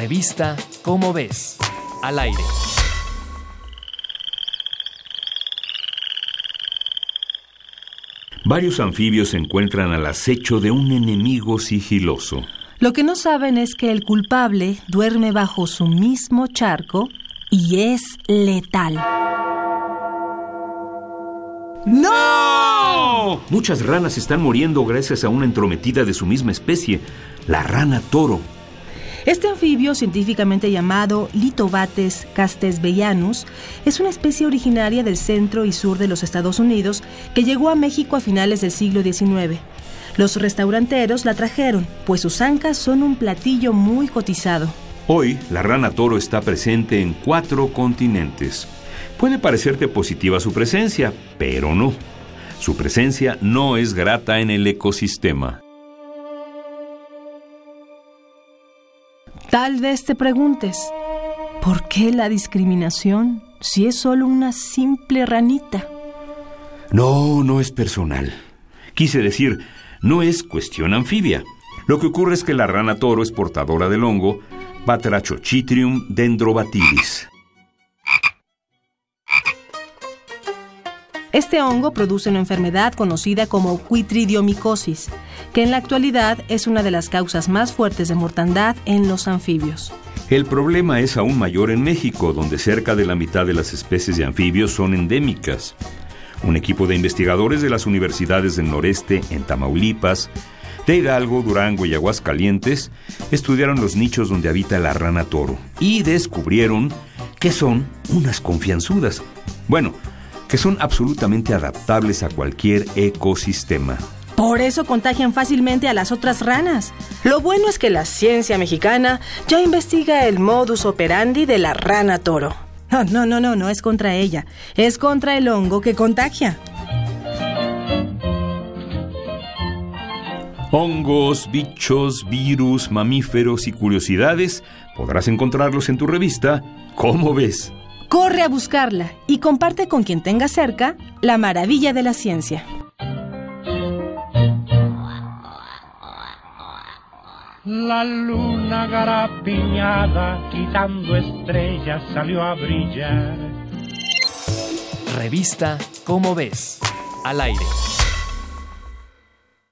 Revista Cómo ves, al aire. Varios anfibios se encuentran al acecho de un enemigo sigiloso. Lo que no saben es que el culpable duerme bajo su mismo charco y es letal. ¡No! Muchas ranas están muriendo gracias a una entrometida de su misma especie, la rana toro. Este anfibio, científicamente llamado Litobates castesbellanus, es una especie originaria del centro y sur de los Estados Unidos que llegó a México a finales del siglo XIX. Los restauranteros la trajeron, pues sus ancas son un platillo muy cotizado. Hoy, la rana toro está presente en cuatro continentes. Puede parecerte positiva su presencia, pero no. Su presencia no es grata en el ecosistema. Tal vez te preguntes, ¿por qué la discriminación si es solo una simple ranita? No, no es personal. Quise decir, no es cuestión anfibia. Lo que ocurre es que la rana toro es portadora del hongo Batrachochitrium dendrobatidis. Este hongo produce una enfermedad conocida como cuitridiomicosis, que en la actualidad es una de las causas más fuertes de mortandad en los anfibios. El problema es aún mayor en México, donde cerca de la mitad de las especies de anfibios son endémicas. Un equipo de investigadores de las universidades del noreste, en Tamaulipas, de Hidalgo, Durango y Aguascalientes, estudiaron los nichos donde habita la rana toro y descubrieron que son unas confianzudas. Bueno, que son absolutamente adaptables a cualquier ecosistema. Por eso contagian fácilmente a las otras ranas. Lo bueno es que la ciencia mexicana ya investiga el modus operandi de la rana toro. No, no, no, no, no es contra ella, es contra el hongo que contagia. Hongos, bichos, virus, mamíferos y curiosidades podrás encontrarlos en tu revista ¿Cómo ves? Corre a buscarla y comparte con quien tenga cerca la maravilla de la ciencia. La luna garapiñada, quitando estrellas, salió a brillar. Revista Cómo ves, al aire.